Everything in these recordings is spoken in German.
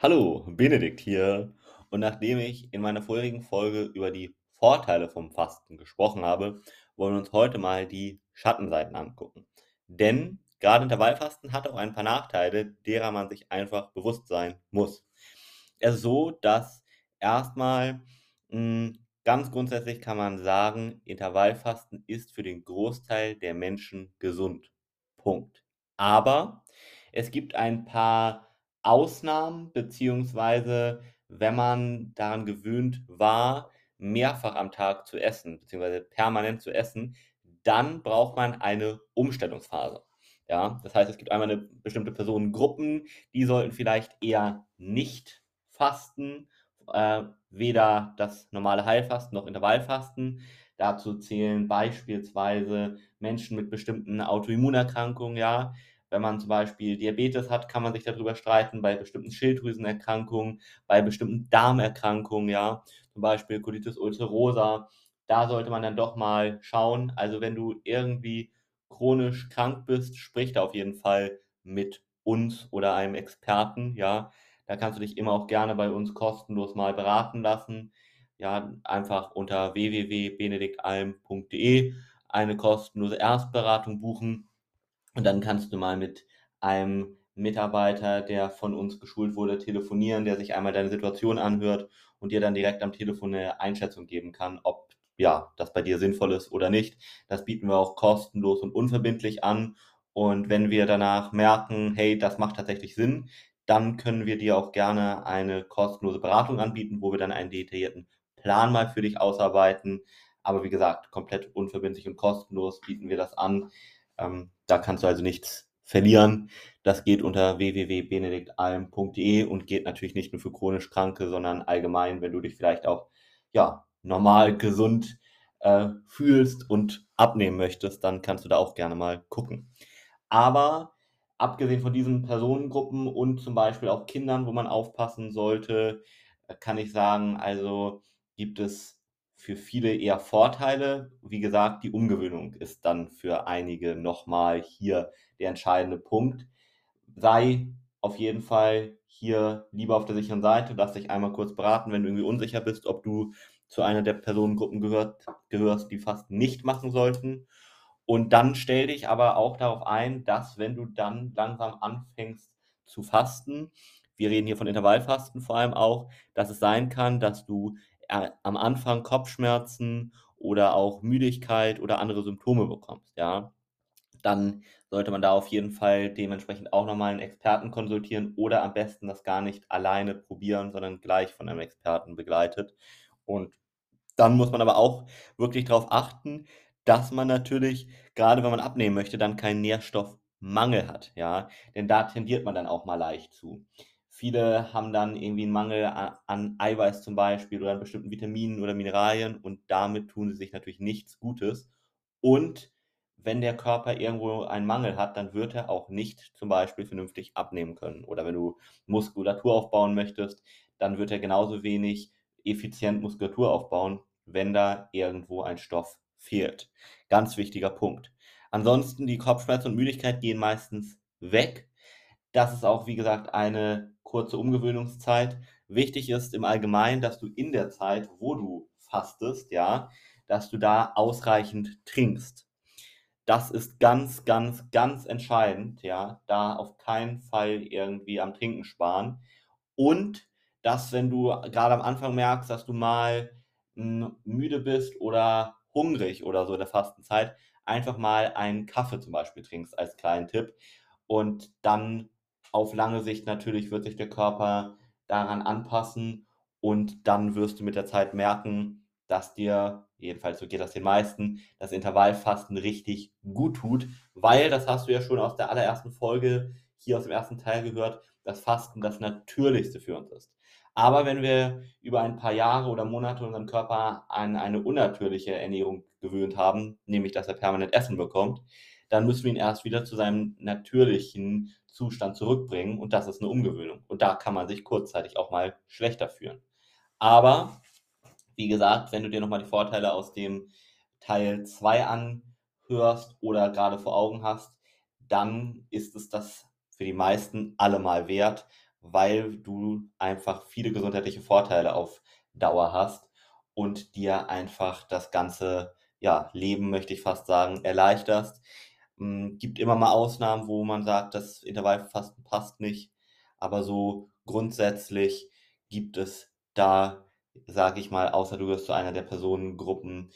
Hallo, Benedikt hier. Und nachdem ich in meiner vorherigen Folge über die Vorteile vom Fasten gesprochen habe, wollen wir uns heute mal die Schattenseiten angucken. Denn gerade Intervallfasten hat auch ein paar Nachteile, derer man sich einfach bewusst sein muss. Es ist so, dass erstmal hm, ganz grundsätzlich kann man sagen, Intervallfasten ist für den Großteil der Menschen gesund. Punkt. Aber es gibt ein paar Ausnahmen, beziehungsweise wenn man daran gewöhnt war, mehrfach am Tag zu essen, beziehungsweise permanent zu essen, dann braucht man eine Umstellungsphase. Ja, das heißt, es gibt einmal eine bestimmte Personengruppen, die sollten vielleicht eher nicht fasten, äh, weder das normale Heilfasten noch Intervallfasten. Dazu zählen beispielsweise Menschen mit bestimmten Autoimmunerkrankungen, ja, wenn man zum Beispiel Diabetes hat, kann man sich darüber streiten, bei bestimmten Schilddrüsenerkrankungen, bei bestimmten Darmerkrankungen, ja, zum Beispiel Colitis ulcerosa. Da sollte man dann doch mal schauen. Also wenn du irgendwie chronisch krank bist, sprich da auf jeden Fall mit uns oder einem Experten, ja. Da kannst du dich immer auch gerne bei uns kostenlos mal beraten lassen. Ja, einfach unter www.benediktalm.de eine kostenlose Erstberatung buchen und dann kannst du mal mit einem Mitarbeiter, der von uns geschult wurde, telefonieren, der sich einmal deine Situation anhört und dir dann direkt am Telefon eine Einschätzung geben kann, ob ja, das bei dir sinnvoll ist oder nicht. Das bieten wir auch kostenlos und unverbindlich an. Und wenn wir danach merken, hey, das macht tatsächlich Sinn, dann können wir dir auch gerne eine kostenlose Beratung anbieten, wo wir dann einen detaillierten Plan mal für dich ausarbeiten. Aber wie gesagt, komplett unverbindlich und kostenlos bieten wir das an. Ähm, da kannst du also nichts verlieren. Das geht unter www.benediktalm.de und geht natürlich nicht nur für chronisch Kranke, sondern allgemein, wenn du dich vielleicht auch ja, normal gesund äh, fühlst und abnehmen möchtest, dann kannst du da auch gerne mal gucken. Aber abgesehen von diesen Personengruppen und zum Beispiel auch Kindern, wo man aufpassen sollte, äh, kann ich sagen, also gibt es für viele eher Vorteile. Wie gesagt, die Umgewöhnung ist dann für einige nochmal hier der entscheidende Punkt. Sei auf jeden Fall hier lieber auf der sicheren Seite, lass dich einmal kurz beraten, wenn du irgendwie unsicher bist, ob du zu einer der Personengruppen gehört, gehörst, die fast nicht machen sollten. Und dann stell dich aber auch darauf ein, dass wenn du dann langsam anfängst zu fasten, wir reden hier von Intervallfasten vor allem auch, dass es sein kann, dass du am Anfang Kopfschmerzen oder auch Müdigkeit oder andere Symptome bekommst, ja, dann sollte man da auf jeden Fall dementsprechend auch nochmal einen Experten konsultieren oder am besten das gar nicht alleine probieren, sondern gleich von einem Experten begleitet. Und dann muss man aber auch wirklich darauf achten, dass man natürlich, gerade wenn man abnehmen möchte, dann keinen Nährstoffmangel hat, ja, denn da tendiert man dann auch mal leicht zu. Viele haben dann irgendwie einen Mangel an, Eiweiß zum Beispiel oder an bestimmten Vitaminen oder Mineralien und damit tun sie sich natürlich nichts Gutes. Und wenn der Körper irgendwo einen Mangel hat, dann wird er auch nicht zum Beispiel vernünftig abnehmen können. Oder wenn du Muskulatur aufbauen möchtest, dann wird er genauso wenig effizient Muskulatur aufbauen, wenn da irgendwo ein Stoff fehlt. Ganz wichtiger Punkt. Ansonsten die Kopfschmerzen und Müdigkeit gehen meistens weg. Das ist auch, wie gesagt, eine kurze Umgewöhnungszeit. Wichtig ist im Allgemeinen, dass du in der Zeit, wo du fastest, ja, dass du da ausreichend trinkst. Das ist ganz, ganz, ganz entscheidend, ja, da auf keinen Fall irgendwie am Trinken sparen. Und dass, wenn du gerade am Anfang merkst, dass du mal hm, müde bist oder hungrig oder so in der Fastenzeit, einfach mal einen Kaffee zum Beispiel trinkst als kleinen Tipp und dann auf lange Sicht natürlich wird sich der Körper daran anpassen und dann wirst du mit der Zeit merken, dass dir, jedenfalls so geht das den meisten, das Intervallfasten richtig gut tut, weil, das hast du ja schon aus der allerersten Folge hier aus dem ersten Teil gehört, das Fasten das Natürlichste für uns ist. Aber wenn wir über ein paar Jahre oder Monate unseren Körper an eine unnatürliche Ernährung gewöhnt haben, nämlich dass er permanent Essen bekommt, dann müssen wir ihn erst wieder zu seinem natürlichen Zustand zurückbringen und das ist eine Umgewöhnung. Und da kann man sich kurzzeitig auch mal schlechter fühlen. Aber, wie gesagt, wenn du dir nochmal die Vorteile aus dem Teil 2 anhörst oder gerade vor Augen hast, dann ist es das für die meisten allemal wert, weil du einfach viele gesundheitliche Vorteile auf Dauer hast und dir einfach das ganze ja, Leben, möchte ich fast sagen, erleichterst. Hm, gibt immer mal Ausnahmen, wo man sagt, das Intervallfasten passt nicht, aber so grundsätzlich gibt es da, sage ich mal, außer du gehörst zu einer der Personengruppen,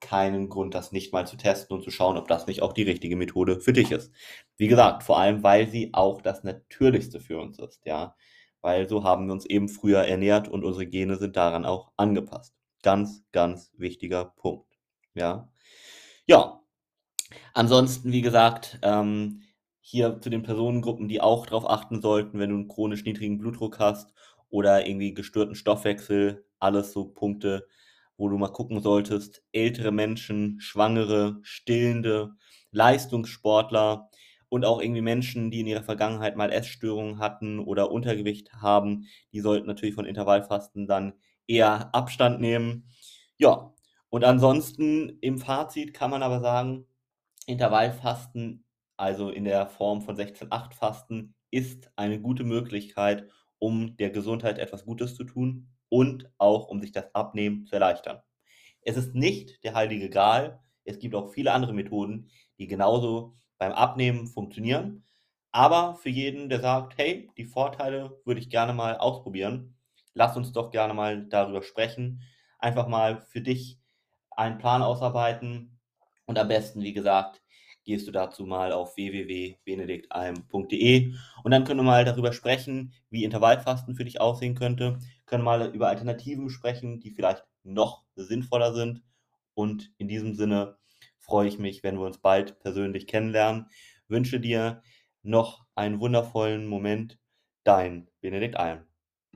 keinen Grund, das nicht mal zu testen und zu schauen, ob das nicht auch die richtige Methode für dich ist. Wie gesagt, vor allem, weil sie auch das Natürlichste für uns ist, ja. Weil so haben wir uns eben früher ernährt und unsere Gene sind daran auch angepasst. Ganz, ganz wichtiger Punkt, ja. Ja. Ansonsten, wie gesagt, ähm, hier zu den Personengruppen, die auch darauf achten sollten, wenn du einen chronisch niedrigen Blutdruck hast oder irgendwie gestörten Stoffwechsel, alles so Punkte, wo du mal gucken solltest. Ältere Menschen, Schwangere, Stillende, Leistungssportler und auch irgendwie Menschen, die in ihrer Vergangenheit mal Essstörungen hatten oder Untergewicht haben, die sollten natürlich von Intervallfasten dann eher Abstand nehmen. Ja, und ansonsten im Fazit kann man aber sagen, Intervallfasten, also in der Form von 16-8-Fasten, ist eine gute Möglichkeit, um der Gesundheit etwas Gutes zu tun und auch um sich das Abnehmen zu erleichtern. Es ist nicht der heilige Gral. Es gibt auch viele andere Methoden, die genauso beim Abnehmen funktionieren. Aber für jeden, der sagt, hey, die Vorteile würde ich gerne mal ausprobieren, lass uns doch gerne mal darüber sprechen. Einfach mal für dich einen Plan ausarbeiten. Und am besten, wie gesagt, gehst du dazu mal auf www.benediktalm.de und dann können wir mal darüber sprechen, wie Intervallfasten für dich aussehen könnte, können mal über Alternativen sprechen, die vielleicht noch sinnvoller sind. Und in diesem Sinne freue ich mich, wenn wir uns bald persönlich kennenlernen. Wünsche dir noch einen wundervollen Moment. Dein Benedikt Alm.